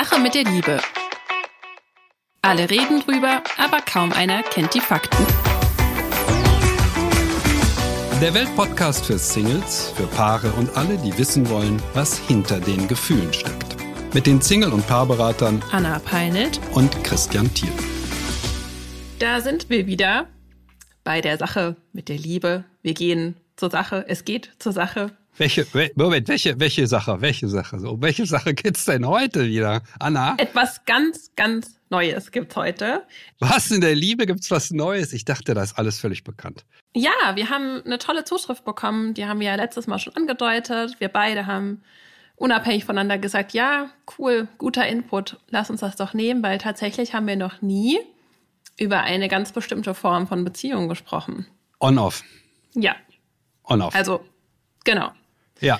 Sache mit der Liebe. Alle reden drüber, aber kaum einer kennt die Fakten. Der Weltpodcast für Singles, für Paare und alle, die wissen wollen, was hinter den Gefühlen steckt. Mit den Single- und Paarberatern Anna Peinelt und Christian Thiel. Da sind wir wieder bei der Sache mit der Liebe. Wir gehen zur Sache. Es geht zur Sache. Welche, Moment, welche, welche Sache, welche Sache, so, welche Sache geht's denn heute wieder, Anna? Etwas ganz, ganz Neues gibt's heute. Was in der Liebe gibt's was Neues? Ich dachte, da ist alles völlig bekannt. Ja, wir haben eine tolle Zuschrift bekommen. Die haben wir ja letztes Mal schon angedeutet. Wir beide haben unabhängig voneinander gesagt, ja, cool, guter Input. Lass uns das doch nehmen, weil tatsächlich haben wir noch nie über eine ganz bestimmte Form von Beziehung gesprochen. On-off. Ja. On-off. Also, genau. Ja.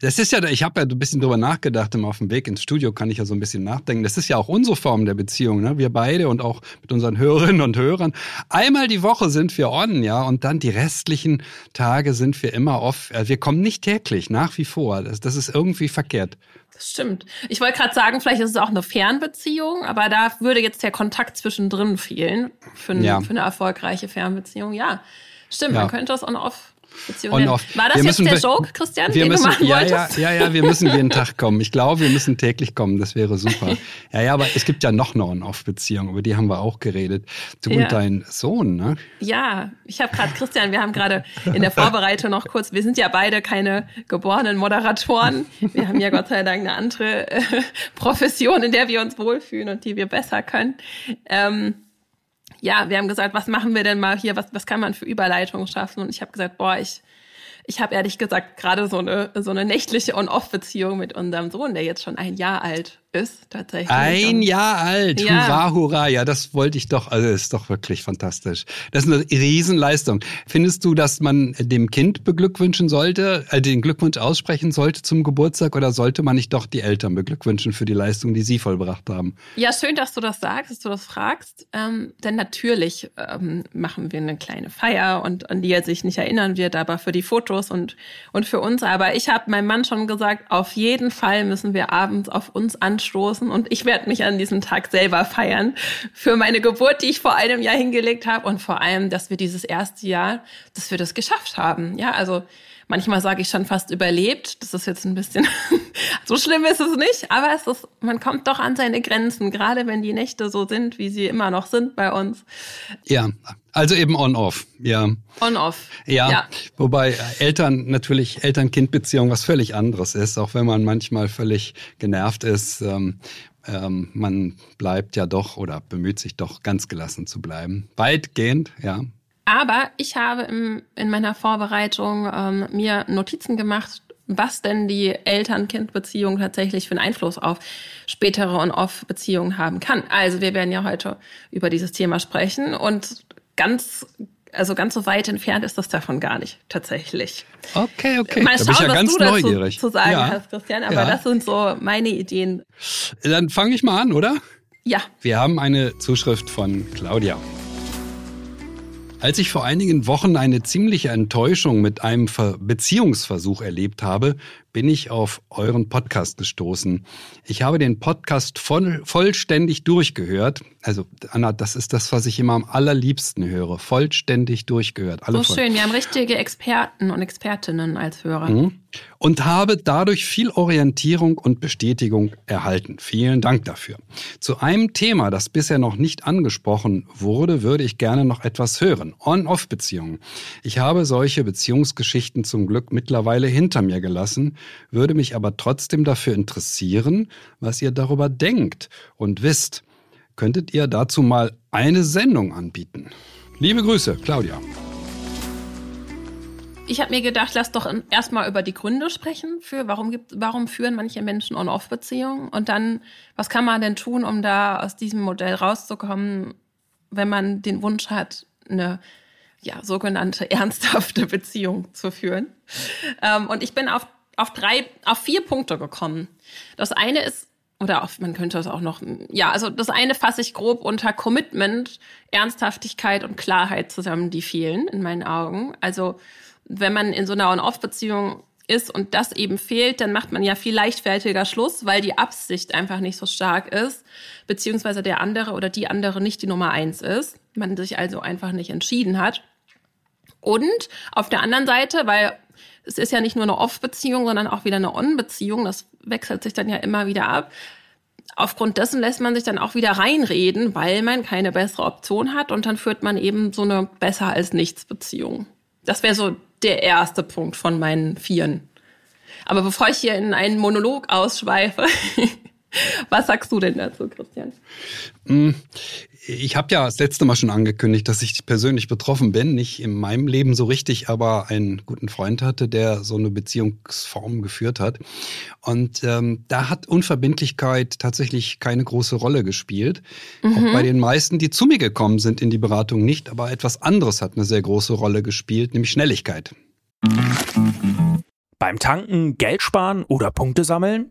Das ist ja, ich habe ja ein bisschen drüber nachgedacht, immer auf dem Weg ins Studio kann ich ja so ein bisschen nachdenken. Das ist ja auch unsere Form der Beziehung, ne? Wir beide und auch mit unseren Hörerinnen und Hörern. Einmal die Woche sind wir on, ja, und dann die restlichen Tage sind wir immer off. Wir kommen nicht täglich, nach wie vor. Das, das ist irgendwie verkehrt. Das stimmt. Ich wollte gerade sagen, vielleicht ist es auch eine Fernbeziehung, aber da würde jetzt der Kontakt zwischendrin fehlen für, ein, Ja. für eine erfolgreiche Fernbeziehung. Ja, stimmt, Ja. man könnte das on-off. Beziehung On nennen. off. War das Wir jetzt müssen- der Joke, Christian, Wir den müssen, du machen ja, ja, ja, ja, wir müssen jeden Tag kommen. Ich glaube, wir müssen täglich kommen. Das wäre super. Ja, ja, aber es gibt ja noch eine On-Off-Beziehung, über die haben wir auch geredet. Du Ja. und dein Sohn, ne? Ja, ich habe gerade, Christian, wir haben gerade in der Vorbereitung noch kurz, wir sind ja beide keine geborenen Moderatoren. Wir haben ja Gott sei Dank eine andere äh, Profession, in der wir uns wohlfühlen und die wir besser können. Ähm, ja, wir haben gesagt, was machen wir denn mal hier, was, was kann man für Überleitungen schaffen? Und ich habe gesagt, boah, ich, ich habe ehrlich gesagt gerade so eine, so eine nächtliche On-Off-Beziehung mit unserem Sohn, der jetzt schon ein Jahr alt ist, tatsächlich. Ein Und- Jahr alt. Ja. Hurra, hurra. Ja, das wollte ich doch. Also, ist doch wirklich fantastisch. Das ist eine Riesenleistung. Findest du, dass man dem Kind beglückwünschen sollte, äh, den Glückwunsch aussprechen sollte zum Geburtstag oder sollte man nicht doch die Eltern beglückwünschen für die Leistung, die sie vollbracht haben? Ja, schön, dass du das sagst, dass du das fragst. Ähm, denn natürlich ähm, machen wir eine kleine Feier und an die er sich nicht erinnern wird, aber für die Fotos und, und für uns. Aber ich habe meinem Mann schon gesagt, auf jeden Fall müssen wir abends auf uns anstoßen und ich werde mich an diesem Tag selber feiern für meine Geburt, die ich vor einem Jahr hingelegt habe und vor allem, dass wir dieses erste Jahr, dass wir das geschafft haben. Ja, also manchmal sage ich schon fast überlebt. Das ist jetzt ein bisschen, so schlimm ist es nicht, aber es ist, man kommt doch an seine Grenzen, gerade wenn die Nächte so sind, wie sie immer noch sind bei uns. Ja, also eben on-off. Ja. On-off. Ja, ja. wobei Eltern natürlich Eltern-Kind-Beziehung was völlig anderes ist, auch wenn man manchmal völlig genervt ist. Ähm, ähm, man bleibt ja doch oder bemüht sich doch ganz gelassen zu bleiben. Weitgehend, ja. Aber ich habe im, in meiner Vorbereitung ähm, mir Notizen gemacht, was denn die Eltern-Kind-Beziehung tatsächlich für einen Einfluss auf spätere und off-Beziehungen haben kann. Also wir werden ja heute über dieses Thema sprechen und ganz, also ganz so weit entfernt ist das davon gar nicht tatsächlich. Okay, okay. Mal da schauen, bin ich ja was ganz du dazu neugierig. zu sagen ja. hast, Christian. Aber Ja. das sind so meine Ideen. Dann fange ich mal an, oder? Ja, Wir haben eine Zuschrift von Claudia. Als ich vor einigen Wochen eine ziemliche Enttäuschung mit einem Ver Beziehungsversuch erlebt habe, bin ich auf euren Podcast gestoßen. Ich habe den Podcast voll, vollständig durchgehört. Also, Anna, das ist das, was ich immer am allerliebsten höre. Vollständig durchgehört. Alle so Folgen. schön. Wir haben richtige Experten und Expertinnen als Hörer. Mhm. und habe dadurch viel Orientierung und Bestätigung erhalten. Vielen Dank dafür. Zu einem Thema, das bisher noch nicht angesprochen wurde, würde ich gerne noch etwas hören. On-Off-Beziehungen. Ich habe solche Beziehungsgeschichten zum Glück mittlerweile hinter mir gelassen, würde mich aber trotzdem dafür interessieren, was ihr darüber denkt und wisst. Könntet ihr dazu mal eine Sendung anbieten? Liebe Grüße, Claudia. Ich habe mir gedacht, lass doch erstmal über die Gründe sprechen für warum gibt, warum führen manche Menschen On-Off-Beziehungen und dann, was kann man denn tun, um da aus diesem Modell rauszukommen, wenn man den Wunsch hat, eine ja, sogenannte ernsthafte Beziehung zu führen. Ähm, und ich bin auf, auf drei, auf vier Punkte gekommen. Das eine ist, oder auf, man könnte das auch noch, ja, also das eine fasse ich grob unter Commitment, Ernsthaftigkeit und Klarheit zusammen, die fehlen in meinen Augen. Also wenn man in so einer On-Off-Beziehung ist und das eben fehlt, dann macht man ja viel leichtfertiger Schluss, weil die Absicht einfach nicht so stark ist, beziehungsweise der andere oder die andere nicht die Nummer eins ist. Man sich also einfach nicht entschieden hat. Und auf der anderen Seite, weil es ist ja nicht nur eine Off-Beziehung, sondern auch wieder eine On-Beziehung, das wechselt sich dann ja immer wieder ab. Aufgrund dessen lässt man sich dann auch wieder reinreden, weil man keine bessere Option hat und dann führt man eben so eine besser als nichts Beziehung. Das wäre so der erste Punkt von meinen Vieren. Aber bevor ich hier in einen Monolog ausschweife, was sagst du denn dazu, Christian? Mm, ich habe ja das letzte Mal schon angekündigt, dass ich persönlich betroffen bin. Nicht in meinem Leben so richtig, aber einen guten Freund hatte, der so eine Beziehungsform geführt hat. Und ähm, da hat Unverbindlichkeit tatsächlich keine große Rolle gespielt. Mhm. Auch bei den meisten, die zu mir gekommen sind in die Beratung nicht, aber etwas anderes hat eine sehr große Rolle gespielt, nämlich Schnelligkeit. Beim Tanken Geld sparen oder Punkte sammeln?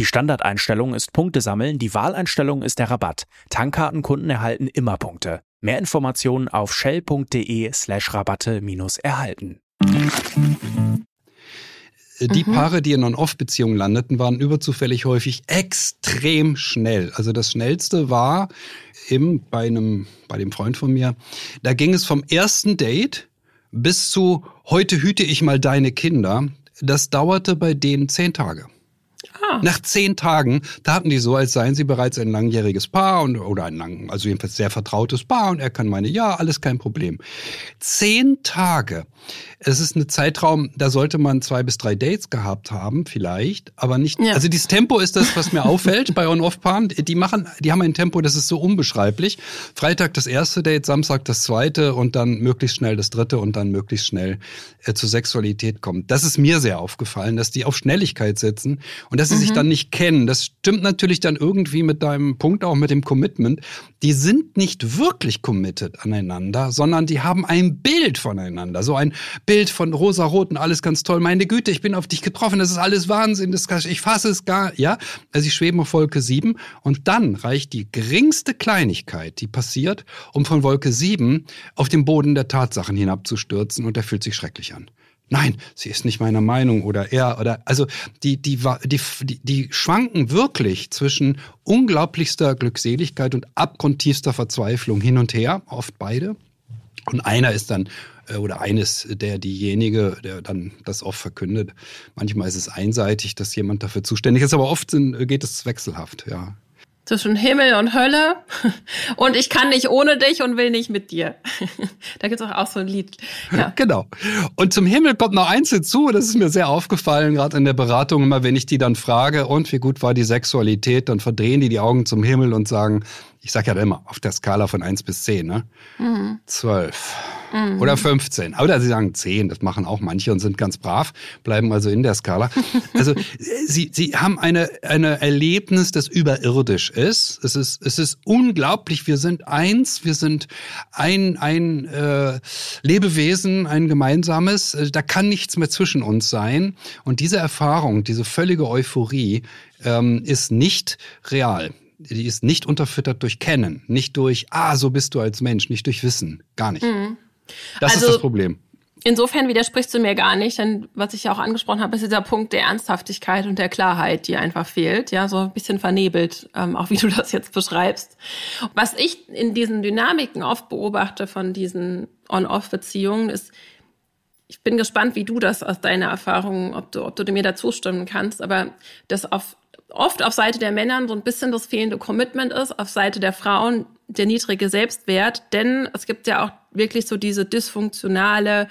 Die Standardeinstellung ist Punkte sammeln, die Wahleinstellung ist der Rabatt. Tankkartenkunden erhalten immer Punkte. Mehr Informationen auf shell.de slash Rabatte minus erhalten. Die mhm. Paare, die in On-Off-Beziehungen landeten, waren überzufällig häufig extrem schnell. Also das Schnellste war eben bei einem, bei dem Freund von mir, da ging es vom ersten Date bis zu heute hüte ich mal deine Kinder. Das dauerte bei denen zehn Tage. Ah. Nach zehn Tagen taten die so, als seien sie bereits ein langjähriges Paar und, oder ein lang, also jedenfalls sehr vertrautes Paar und er kann meine, ja, alles kein Problem. Zehn Tage. Es ist ein Zeitraum, da sollte man zwei bis drei Dates gehabt haben, vielleicht, aber nicht. Ja. Also dieses Tempo ist das, was mir auffällt bei On-Off-Paaren. Die machen, die haben ein Tempo, das ist so unbeschreiblich. Freitag das erste Date, Samstag das zweite und dann möglichst schnell das dritte und dann möglichst schnell äh, zur Sexualität kommt. Das ist mir sehr aufgefallen, dass die auf Schnelligkeit setzen und dass sie mhm. sich dann nicht kennen. Das stimmt natürlich dann irgendwie mit deinem Punkt auch mit dem Commitment. Die sind nicht wirklich committed aneinander, sondern die haben ein Bild voneinander, so ein Bild von rosa-roten, alles ganz toll. Meine Güte, ich bin auf dich getroffen, das ist alles Wahnsinn, das, ich fasse es gar, ja. Also sie schweben auf Wolke 7 und dann reicht die geringste Kleinigkeit, die passiert, um von Wolke 7 auf den Boden der Tatsachen hinabzustürzen und der fühlt sich schrecklich an nein, sie ist nicht meiner Meinung oder er oder also die die die die, die schwanken wirklich zwischen unglaublichster Glückseligkeit und abgrundtiefster Verzweiflung hin und her, oft beide. Und einer ist dann äh, oder eines der diejenige, der dann das oft verkündet. Manchmal ist es einseitig, dass jemand dafür zuständig ist, aber oft sind, geht es wechselhaft, ja zwischen Himmel und Hölle und ich kann nicht ohne dich und will nicht mit dir. da gibt es auch, so ein Lied. Ja. Genau. Und zum Himmel kommt noch eins hinzu, das ist mir sehr aufgefallen, gerade in der Beratung, immer wenn ich die dann frage, und wie gut war die Sexualität, dann verdrehen die die Augen zum Himmel und sagen, ich sage ja immer, auf der Skala von 1 bis 10, ne? Mhm. 12 mhm. oder 15. Oder sie sagen 10, das machen auch manche und sind ganz brav, bleiben also in der Skala. Also sie, sie haben eine, eine Erlebnis, das überirdisch ist. Es ist, es ist unglaublich, wir sind eins, wir sind ein, ein äh, Lebewesen, ein gemeinsames, äh, da kann nichts mehr zwischen uns sein. Und diese Erfahrung, diese völlige Euphorie ähm, ist nicht real die ist nicht unterfüttert durch Kennen, nicht durch, ah, so bist du als Mensch, nicht durch Wissen, gar nicht. Mhm. Das also, ist das Problem. Insofern widersprichst du mir gar nicht, denn was ich ja auch angesprochen habe, ist dieser Punkt der Ernsthaftigkeit und der Klarheit, die einfach fehlt, ja, so ein bisschen vernebelt, ähm, auch wie du das jetzt beschreibst. Was ich in diesen Dynamiken oft beobachte von diesen On-Off-Beziehungen ist, ich bin gespannt, wie du das aus deiner Erfahrung, ob du, ob du mir dazu stimmen kannst, aber das auf oft auf Seite der Männer so ein bisschen das fehlende Commitment ist, auf Seite der Frauen der niedrige Selbstwert, denn es gibt ja auch wirklich so diese dysfunktionale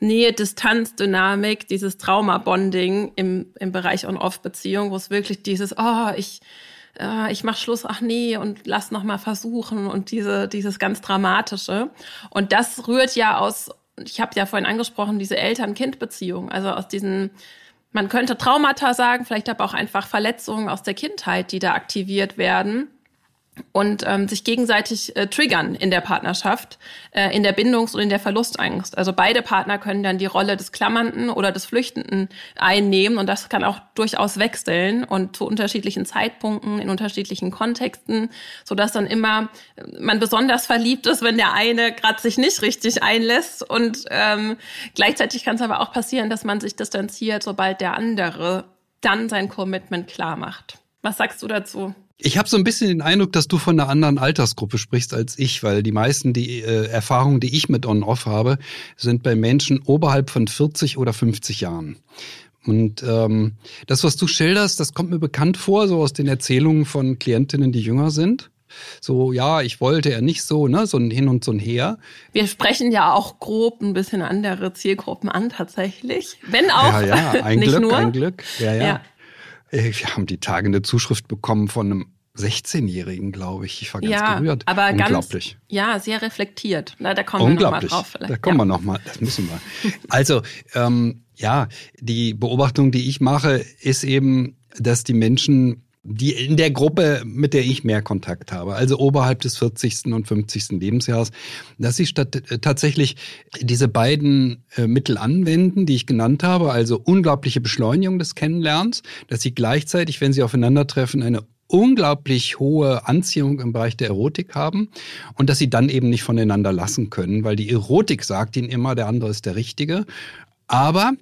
Nähe-Distanz-Dynamik, dieses Trauma-Bonding im, im Bereich On-Off-Beziehung, wo es wirklich dieses, oh, ich, äh, ich mach Schluss, ach nee, und lass noch mal versuchen und diese, dieses ganz Dramatische. Und das rührt ja aus, ich habe ja vorhin angesprochen, diese Eltern-Kind-Beziehung, also aus diesen man könnte Traumata sagen, vielleicht aber auch einfach Verletzungen aus der Kindheit, die da aktiviert werden. Und ähm, sich gegenseitig äh, triggern in der Partnerschaft, äh, in der Bindungs- und in der Verlustangst. Also beide Partner können dann die Rolle des Klammernden oder des Flüchtenden einnehmen und das kann auch durchaus wechseln und zu unterschiedlichen Zeitpunkten, in unterschiedlichen Kontexten, so dass dann immer man besonders verliebt ist, wenn der eine gerade sich nicht richtig einlässt und ähm, gleichzeitig kann es aber auch passieren, dass man sich distanziert, sobald der andere dann sein Commitment klar macht. Was sagst du dazu? Ich habe so ein bisschen den Eindruck, dass du von einer anderen Altersgruppe sprichst als ich, weil die meisten die äh, Erfahrungen, die ich mit On-Off habe, sind bei Menschen oberhalb von 40 oder 50 Jahren. Und ähm, das, was du schilderst, das kommt mir bekannt vor, so aus den Erzählungen von Klientinnen, die jünger sind. So, ja, ich wollte er nicht so, ne, so ein Hin und so ein Her. Wir sprechen ja auch grob ein bisschen andere Zielgruppen an, tatsächlich. Wenn auch. Ja, ja, ein nicht Glück, nur. ein Glück. Ja, ja. Ja. Äh, Wir haben die Tage eine Zuschrift bekommen von einem 16-Jährigen, glaube ich. Ich war ganz ja, gerührt. aber Unglaublich. ganz, ja, sehr reflektiert. Na, da kommen wir nochmal Unglaublich. drauf vielleicht. Da kommen ja. wir noch mal. Das müssen wir. Also, ähm, ja, die Beobachtung, die ich mache, ist eben, dass die Menschen, die in der Gruppe, mit der ich mehr Kontakt habe, also oberhalb des 40. und 50. Lebensjahres, dass sie statt, äh, tatsächlich diese beiden äh, Mittel anwenden, die ich genannt habe, also unglaubliche Beschleunigung des Kennenlernens, dass sie gleichzeitig, wenn sie aufeinandertreffen, eine unglaublich hohe Anziehung im Bereich der Erotik haben und dass sie dann eben nicht voneinander lassen können, weil die Erotik sagt ihnen immer, der andere ist der Richtige. Aber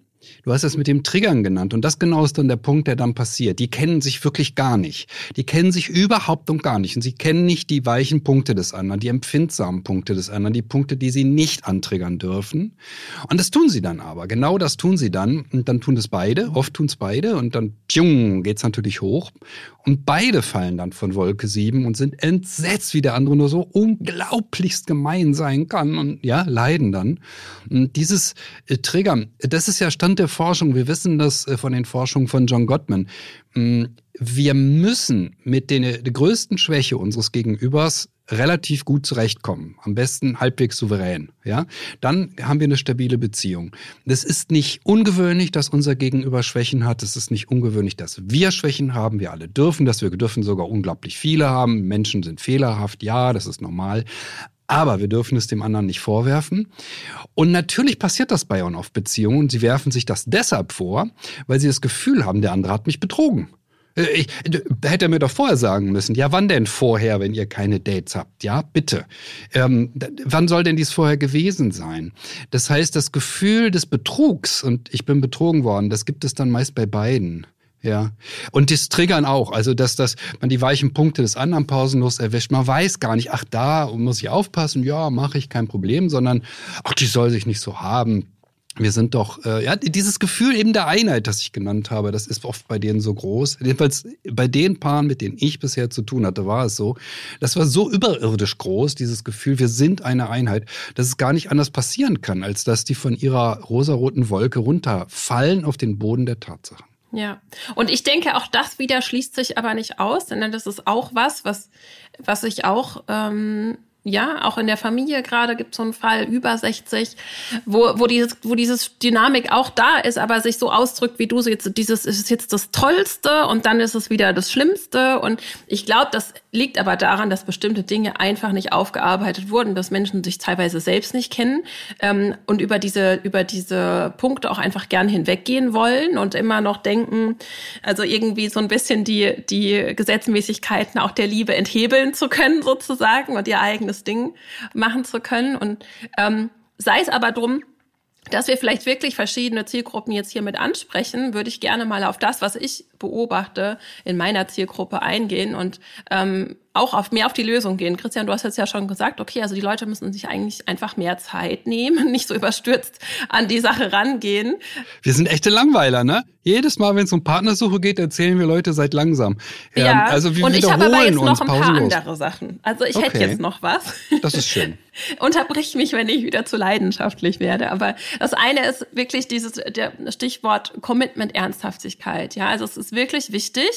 Du hast es mit dem Triggern genannt und das genau ist dann der Punkt, der dann passiert. Die kennen sich wirklich gar nicht. Die kennen sich überhaupt und gar nicht und sie kennen nicht die weichen Punkte des anderen, die empfindsamen Punkte des anderen, die Punkte, die sie nicht antriggern dürfen. Und das tun sie dann aber. Genau das tun sie dann und dann tun es beide. Oft tun es beide und dann pjung, geht's natürlich hoch und beide fallen dann von Wolke 7 und sind entsetzt, wie der andere nur so unglaublichst gemein sein kann und ja, leiden dann. Und dieses äh, Triggern, das ist ja Stand der Forschung. Wir wissen das äh, von den Forschungen von John Gottman. Mm, Wir müssen mit den, der größten Schwäche unseres Gegenübers relativ gut zurechtkommen. Am besten halbwegs souverän, ja. Dann haben wir eine stabile Beziehung. Das ist nicht ungewöhnlich, dass unser Gegenüber Schwächen hat. Es ist nicht ungewöhnlich, dass wir Schwächen haben. Wir alle dürfen das. Wir dürfen sogar unglaublich viele haben. Menschen sind fehlerhaft. Ja, das ist normal. Aber wir dürfen es dem anderen nicht vorwerfen. Und natürlich passiert das bei On-Off-Beziehungen. Sie werfen sich das deshalb vor, weil sie das Gefühl haben, der andere hat mich betrogen. Äh, Ich, d- hätte er mir doch vorher sagen müssen. Ja, wann denn vorher, wenn ihr keine Dates habt? Ja, bitte. Ähm, wann soll denn dies vorher gewesen sein? Das heißt, das Gefühl des Betrugs und ich bin betrogen worden, das gibt es dann meist bei beiden. Ja. Und das Triggern auch. Also, dass, dass man die weichen Punkte des anderen pausenlos erwischt. Man weiß gar nicht, ach, da muss ich aufpassen. Ja, mache ich kein Problem, sondern, ach, die soll sich nicht so haben. Wir sind doch, äh, ja, dieses Gefühl eben der Einheit, das ich genannt habe, das ist oft bei denen so groß. Jedenfalls bei den Paaren, mit denen ich bisher zu tun hatte, war es so. Das war so überirdisch groß, dieses Gefühl, wir sind eine Einheit, dass es gar nicht anders passieren kann, als dass die von ihrer rosaroten Wolke runterfallen auf den Boden der Tatsachen. Ja, und ich denke, auch das wieder schließt sich aber nicht aus, denn das ist auch was, was, was ich auch, ähm, ja, auch in der Familie gerade gibt so einen Fall über 60, wo, wo dieses, wo dieses Dynamik auch da ist, aber sich so ausdrückt, wie du jetzt, dieses ist jetzt das Tollste und dann ist es wieder das Schlimmste. Und ich glaube, das liegt aber daran, dass bestimmte Dinge einfach nicht aufgearbeitet wurden, dass Menschen sich teilweise selbst nicht kennen ähm, und über diese, über diese Punkte auch einfach gern hinweggehen wollen und immer noch denken, also irgendwie so ein bisschen die, die Gesetzmäßigkeiten auch der Liebe enthebeln zu können, sozusagen, und ihr eigenes Ding machen zu können. Und ähm, sei es aber drum, dass wir vielleicht wirklich verschiedene Zielgruppen jetzt hier mit ansprechen, würde ich gerne mal auf das, was ich beobachte, in meiner Zielgruppe eingehen. Und ähm, auch auf mehr auf die Lösung gehen. Christian, du hast jetzt ja schon gesagt, okay, also die Leute müssen sich eigentlich einfach mehr Zeit nehmen, nicht so überstürzt an die Sache rangehen. Wir sind echte Langweiler, ne? Jedes Mal, wenn es um Partnersuche geht, erzählen wir Leute seid langsam. Ja, also wir und ich habe aber jetzt noch ein paar pausenlos. andere Sachen. Also ich hätte Okay. jetzt noch was. Das ist schön. Unterbrich mich, wenn ich wieder zu leidenschaftlich werde. Aber das eine ist wirklich dieses der Stichwort Commitment Ernsthaftigkeit. Ja, also es ist wirklich wichtig,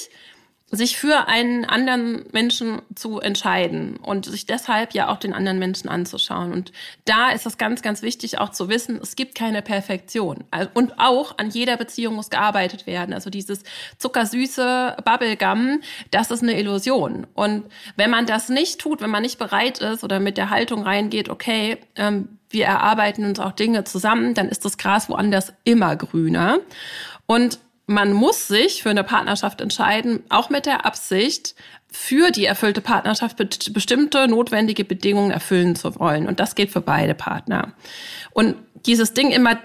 sich für einen anderen Menschen zu entscheiden und sich deshalb ja auch den anderen Menschen anzuschauen. Und da ist es ganz, ganz wichtig auch zu wissen, es gibt keine Perfektion. Und auch an jeder Beziehung muss gearbeitet werden. Also dieses zuckersüße Bubblegum, das ist eine Illusion. Und wenn man das nicht tut, wenn man nicht bereit ist oder mit der Haltung reingeht, okay, ähm, wir erarbeiten uns auch Dinge zusammen, dann ist das Gras woanders immer grüner. Und man muss sich für eine Partnerschaft entscheiden, auch mit der Absicht, für die erfüllte Partnerschaft bestimmte notwendige Bedingungen erfüllen zu wollen. Und das geht für beide Partner. Und dieses Ding immer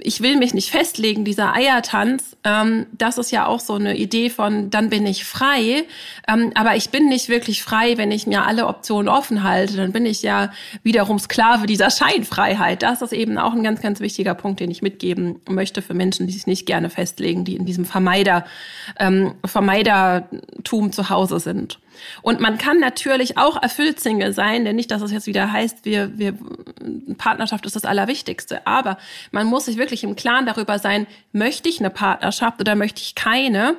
ich will mich nicht festlegen, dieser Eiertanz, ähm, das ist ja auch so eine Idee von, dann bin ich frei. Ähm, aber ich bin nicht wirklich frei, wenn ich mir alle Optionen offen halte. Dann bin ich ja wiederum Sklave dieser Scheinfreiheit. Das ist eben auch ein ganz, ganz wichtiger Punkt, den ich mitgeben möchte für Menschen, die sich nicht gerne festlegen, die in diesem Vermeider, ähm, Vermeidertum zu Hause sind. Und man kann natürlich auch erfüllt Single sein, denn nicht, dass es jetzt wieder heißt, wir, wir, Partnerschaft ist das Allerwichtigste. Aber man muss sich wirklich im Klaren darüber sein, möchte ich eine Partnerschaft oder möchte ich keine?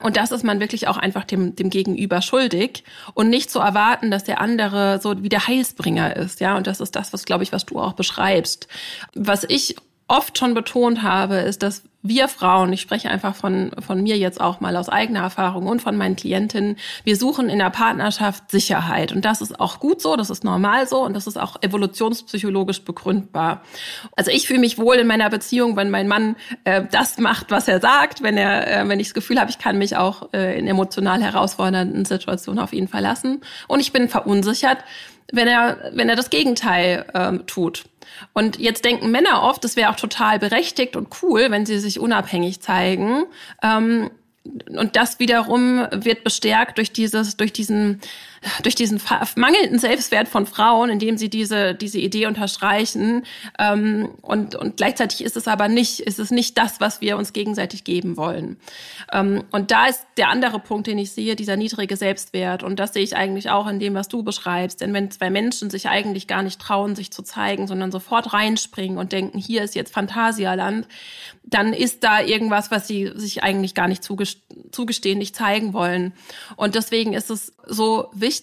Und das ist man wirklich auch einfach dem, dem Gegenüber schuldig und nicht zu erwarten, dass der andere so wie der Heilsbringer ist. Ja, und das ist das, was, glaube ich, was du auch beschreibst. Was ich oft schon betont habe, ist, dass wir Frauen, ich spreche einfach von, von mir jetzt auch mal aus eigener Erfahrung und von meinen Klientinnen, wir suchen in der Partnerschaft Sicherheit. Und das ist auch gut so, das ist normal so und das ist auch evolutionspsychologisch begründbar. Also ich fühle mich wohl in meiner Beziehung, wenn mein Mann äh, das macht, was er sagt, wenn er, äh, wenn ich das Gefühl habe, ich kann mich auch äh, in emotional herausfordernden Situationen auf ihn verlassen. Und ich bin verunsichert, wenn er, wenn er das Gegenteil äh, tut. Und jetzt denken Männer oft, es wäre auch total berechtigt und cool, wenn sie sich unabhängig zeigen. Ähm, und das wiederum wird bestärkt durch dieses, durch diesen durch diesen mangelnden Selbstwert von Frauen, indem sie diese, diese Idee unterstreichen. Ähm, und, und gleichzeitig ist es aber nicht, ist es nicht das, was wir uns gegenseitig geben wollen. Ähm, und da ist der andere Punkt, den ich sehe, dieser niedrige Selbstwert. Und das sehe ich eigentlich auch in dem, was du beschreibst. Denn wenn zwei Menschen sich eigentlich gar nicht trauen, sich zu zeigen, sondern sofort reinspringen und denken, hier ist jetzt Phantasialand, dann ist da irgendwas, was sie sich eigentlich gar nicht zugestehen, nicht zeigen wollen. Und deswegen ist es so wichtig,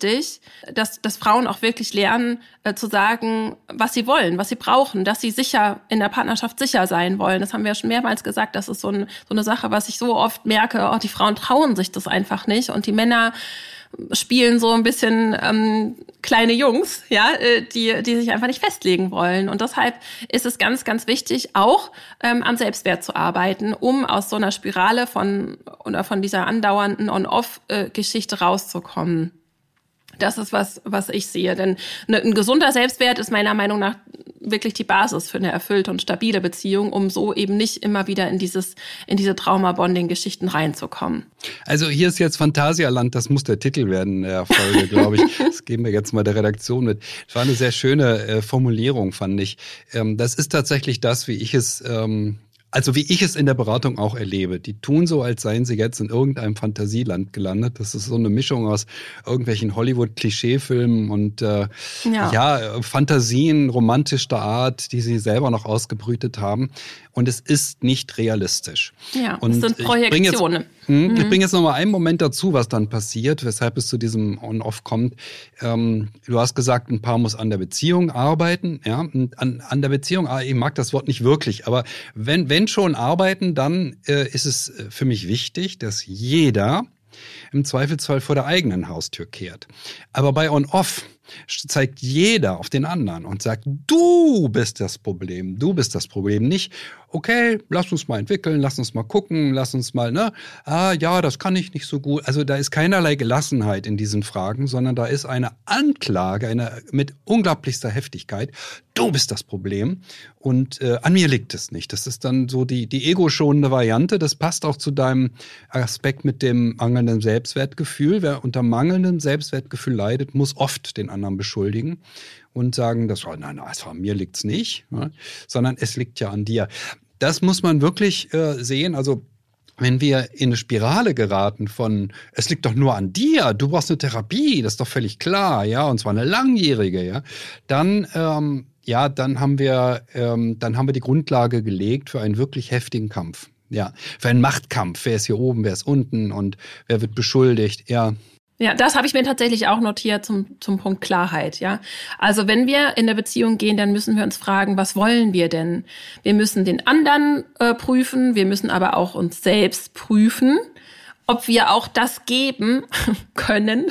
dass, dass Frauen auch wirklich lernen äh, zu sagen, was sie wollen, was sie brauchen, dass sie sicher in der Partnerschaft sicher sein wollen. Das haben wir ja schon mehrmals gesagt. Das ist so, ein, so eine Sache, was ich so oft merke. Oh, die Frauen trauen sich das einfach nicht und die Männer spielen so ein bisschen ähm, kleine Jungs, ja, äh, die, die sich einfach nicht festlegen wollen. Und deshalb ist es ganz, ganz wichtig, auch ähm, am Selbstwert zu arbeiten, um aus so einer Spirale von oder von dieser andauernden On-Off-Geschichte rauszukommen. Das ist was, was ich sehe. Denn ne, ein gesunder Selbstwert ist meiner Meinung nach wirklich die Basis für eine erfüllte und stabile Beziehung, um so eben nicht immer wieder in dieses, in diese Trauma-Bonding-Geschichten reinzukommen. Also hier ist jetzt Phantasialand, das muss der Titel werden der Folge, glaube ich. Das geben wir jetzt mal der Redaktion mit. Das war eine sehr schöne äh, Formulierung, fand ich. Ähm, das ist tatsächlich das, wie ich es ähm, also wie ich es in der Beratung auch erlebe, die tun so, als seien sie jetzt in irgendeinem Fantasieland gelandet. Das ist so eine Mischung aus irgendwelchen Hollywood-Klischeefilmen und äh, ja. ja, Fantasien romantischer Art, die sie selber noch ausgebrütet haben. Und es ist nicht realistisch. Ja, und es sind Projektionen. Ich bringe jetzt, hm, mhm. bring jetzt noch mal einen Moment dazu, was dann passiert, weshalb es zu diesem On-Off kommt. Ähm, du hast gesagt, ein Paar muss an der Beziehung arbeiten. Ja, an, an der Beziehung, ah, ich mag das Wort nicht wirklich, aber wenn, wenn schon arbeiten, dann äh, ist es äh, für mich wichtig, dass jeder im Zweifelsfall vor der eigenen Haustür kehrt. Aber bei On-Off zeigt jeder auf den anderen und sagt, du bist das Problem, du bist das Problem, nicht okay, lass uns mal entwickeln, lass uns mal gucken, lass uns mal, ne, ah ja, das kann ich nicht so gut. Also da ist keinerlei Gelassenheit in diesen Fragen, sondern da ist eine Anklage, eine mit unglaublichster Heftigkeit. Du bist das Problem und äh, an mir liegt es nicht. Das ist dann so die, die ego-schonende Variante. Das passt auch zu deinem Aspekt mit dem mangelnden Selbstwertgefühl. Wer unter mangelndem Selbstwertgefühl leidet, muss oft den anderen beschuldigen und sagen, das, oh, nein, also an mir liegt's nicht, ne? sondern es liegt ja an dir. Das muss man wirklich äh, sehen. Also wenn wir in eine Spirale geraten von, es liegt doch nur an dir, du brauchst eine Therapie, das ist doch völlig klar, ja, und zwar eine langjährige, ja, dann, ähm, ja, dann haben wir, ähm, dann haben wir die Grundlage gelegt für einen wirklich heftigen Kampf. Ja, für einen Machtkampf. Wer ist hier oben, wer ist unten und wer wird beschuldigt? Ja. Ja, das habe ich mir tatsächlich auch notiert zum, zum Punkt Klarheit, ja. Also wenn wir in der Beziehung gehen, dann müssen wir uns fragen, was wollen wir denn? Wir müssen den anderen äh, prüfen, wir müssen aber auch uns selbst prüfen ob wir auch das geben können,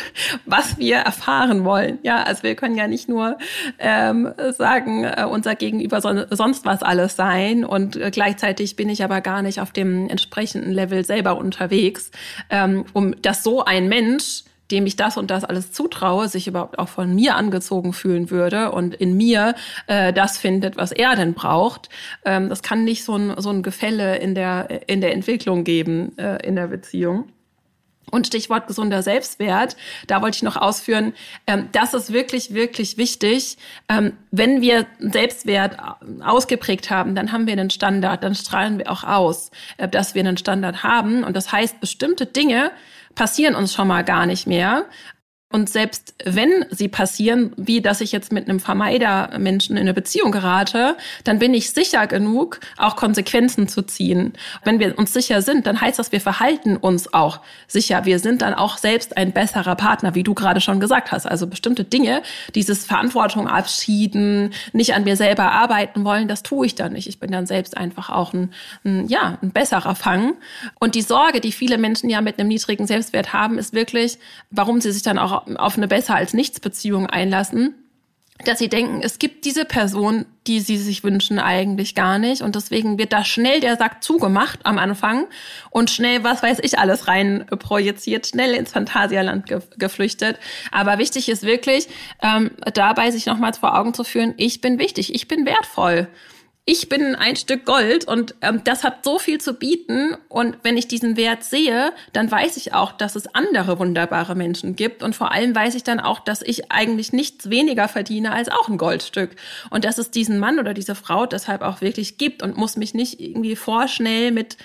was wir erfahren wollen. Ja, also wir können ja nicht nur ähm, sagen, äh, unser Gegenüber soll sonst was alles sein und äh, gleichzeitig bin ich aber gar nicht auf dem entsprechenden Level selber unterwegs, ähm, um dass so ein Mensch dem ich das und das alles zutraue, sich überhaupt auch von mir angezogen fühlen würde und in mir äh, das findet, was er denn braucht. Ähm, das kann nicht so ein, so ein Gefälle in der, in der Entwicklung geben äh, in der Beziehung. Und Stichwort gesunder Selbstwert, da wollte ich noch ausführen, ähm, das ist wirklich, wirklich wichtig. Ähm, wenn wir Selbstwert ausgeprägt haben, dann haben wir einen Standard, dann strahlen wir auch aus, äh, dass wir einen Standard haben. Und das heißt, bestimmte Dinge passieren uns schon mal gar nicht mehr. Und selbst wenn sie passieren, wie dass ich jetzt mit einem Vermeider-Menschen in eine Beziehung gerate, dann bin ich sicher genug, auch Konsequenzen zu ziehen. Wenn wir uns sicher sind, dann heißt das, wir verhalten uns auch sicher. Wir sind dann auch selbst ein besserer Partner, wie du gerade schon gesagt hast. Also bestimmte Dinge, dieses Verantwortung abschieden, nicht an mir selber arbeiten wollen, das tue ich dann nicht. Ich bin dann selbst einfach auch ein, ein ja, ein besserer Fang. Und die Sorge, die viele Menschen ja mit einem niedrigen Selbstwert haben, ist wirklich, warum sie sich dann auch auf eine besser als nichts Beziehung einlassen, dass sie denken, es gibt diese Person, die sie sich wünschen, eigentlich gar nicht. Und deswegen wird da schnell der Sack zugemacht am Anfang und schnell, was weiß ich, alles rein projiziert, schnell ins Phantasialand ge geflüchtet. Aber wichtig ist wirklich, ähm, dabei sich nochmals vor Augen zu führen, ich bin wichtig, ich bin wertvoll ich bin ein Stück Gold und ähm, das hat so viel zu bieten. Und wenn ich diesen Wert sehe, dann weiß ich auch, dass es andere wunderbare Menschen gibt. Und vor allem weiß ich dann auch, dass ich eigentlich nichts weniger verdiene als auch ein Goldstück. Und dass es diesen Mann oder diese Frau deshalb auch wirklich gibt und muss mich nicht irgendwie vorschnell mit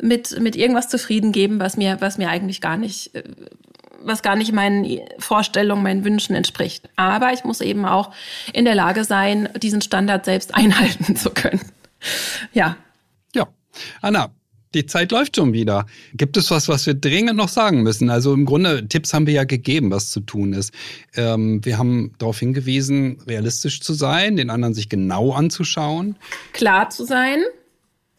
mit, mit irgendwas zufrieden geben, was mir, was mir eigentlich gar nicht, äh, was gar nicht meinen Vorstellungen, meinen Wünschen entspricht. Aber ich muss eben auch in der Lage sein, diesen Standard selbst einhalten zu können. Ja. Ja. Anna, die Zeit läuft schon wieder. Gibt es was, was wir dringend noch sagen müssen? Also im Grunde, Tipps haben wir ja gegeben, was zu tun ist. Ähm, wir haben darauf hingewiesen, realistisch zu sein, den anderen sich genau anzuschauen. Klar zu sein,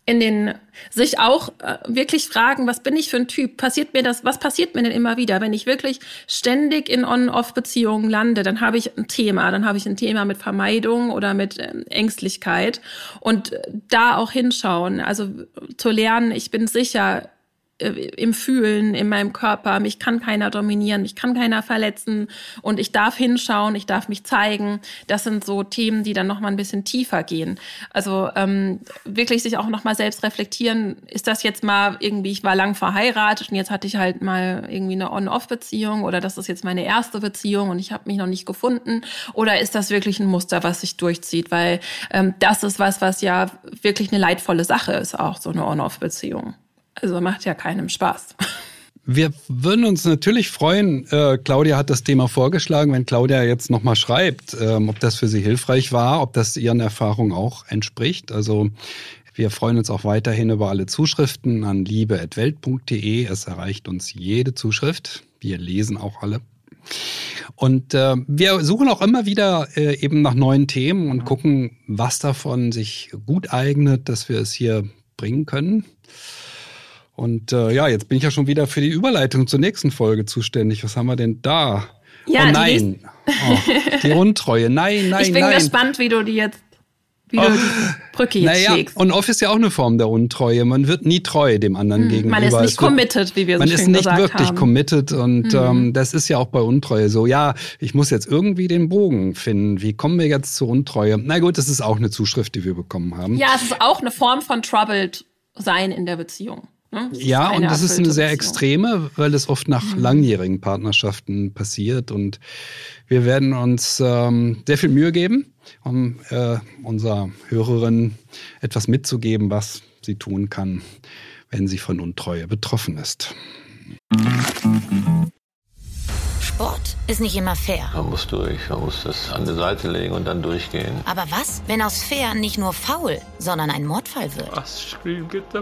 in den sich auch äh, wirklich fragen, was bin ich für ein Typ? Passiert mir das? Was passiert mir denn immer wieder, wenn ich wirklich ständig in On-Off-Beziehungen lande? Dann habe ich ein Thema, dann habe ich ein Thema mit Vermeidung oder mit äh, Ängstlichkeit und äh, da auch hinschauen, also zu lernen, ich bin sicher, im Fühlen, in meinem Körper. Mich kann keiner dominieren, mich kann keiner verletzen und ich darf hinschauen, ich darf mich zeigen. Das sind so Themen, die dann noch mal ein bisschen tiefer gehen. Also ähm, wirklich sich auch noch mal selbst reflektieren. Ist das jetzt mal irgendwie? Ich war lang verheiratet und jetzt hatte ich halt mal irgendwie eine On-Off-Beziehung oder das ist jetzt meine erste Beziehung und ich habe mich noch nicht gefunden oder ist das wirklich ein Muster, was sich durchzieht? Weil ähm, das ist was, was ja wirklich eine leidvolle Sache ist, auch so eine On-Off-Beziehung. Also macht ja keinem Spaß. Wir würden uns natürlich freuen, äh, Claudia hat das Thema vorgeschlagen, wenn Claudia jetzt nochmal schreibt, ähm, ob das für sie hilfreich war, ob das ihren Erfahrungen auch entspricht. Also wir freuen uns auch weiterhin über alle Zuschriften an liebe.welt.de. Es erreicht uns jede Zuschrift. Wir lesen auch alle. Und äh, wir suchen auch immer wieder äh, eben nach neuen Themen und gucken, was davon sich gut eignet, dass wir es hier bringen können. Und äh, ja, jetzt bin ich ja schon wieder für die Überleitung zur nächsten Folge zuständig. Was haben wir denn da? Ja, oh nein. Die, oh, die Untreue. Nein, nein, Ich bin nein. gespannt, wie du die jetzt wie oh. du die Brücke jetzt naja, schlägst. Und off ist ja auch eine Form der Untreue. Man wird nie treu dem anderen hm, gegenüber. Man ist nicht committed, wie wir so Man ist nicht wirklich haben. committed und hm. ähm, das ist ja auch bei Untreue so. Ja, ich muss jetzt irgendwie den Bogen finden. Wie kommen wir jetzt zur Untreue? Na gut, das ist auch eine Zuschrift, die wir bekommen haben. Ja, es ist auch eine Form von troubled sein in der Beziehung. Ne? Ja, und das ist eine sehr extreme, weil es oft nach mhm. langjährigen Partnerschaften passiert. Und wir werden uns ähm, sehr viel Mühe geben, um äh, unserer Hörerin etwas mitzugeben, was sie tun kann, wenn sie von Untreue betroffen ist. Sport ist nicht immer fair. Man muss durch, man muss das an die Seite legen und dann durchgehen. Aber was, wenn aus fair nicht nur faul, sondern ein Mordfall wird? Was, Scream, get the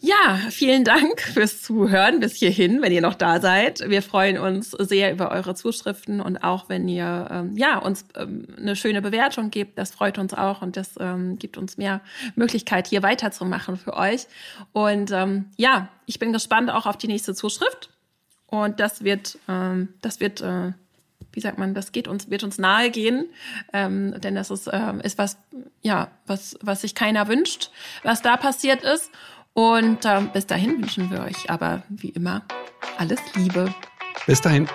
Ja, vielen Dank fürs Zuhören bis hierhin, wenn ihr noch da seid. Wir freuen uns sehr über eure Zuschriften und auch wenn ihr ähm, ja uns ähm, eine schöne Bewertung gebt, das freut uns auch und das ähm, gibt uns mehr Möglichkeit hier weiterzumachen für euch. Und ähm, ja, ich bin gespannt auch auf die nächste Zuschrift und das wird ähm, das wird äh, wie sagt man, das geht uns, wird uns nahe gehen, ähm, denn das ist, ist was, ja, was, was sich keiner wünscht, was da passiert ist. Und ähm, bis dahin wünschen wir euch aber wie immer alles Liebe. Bis dahin.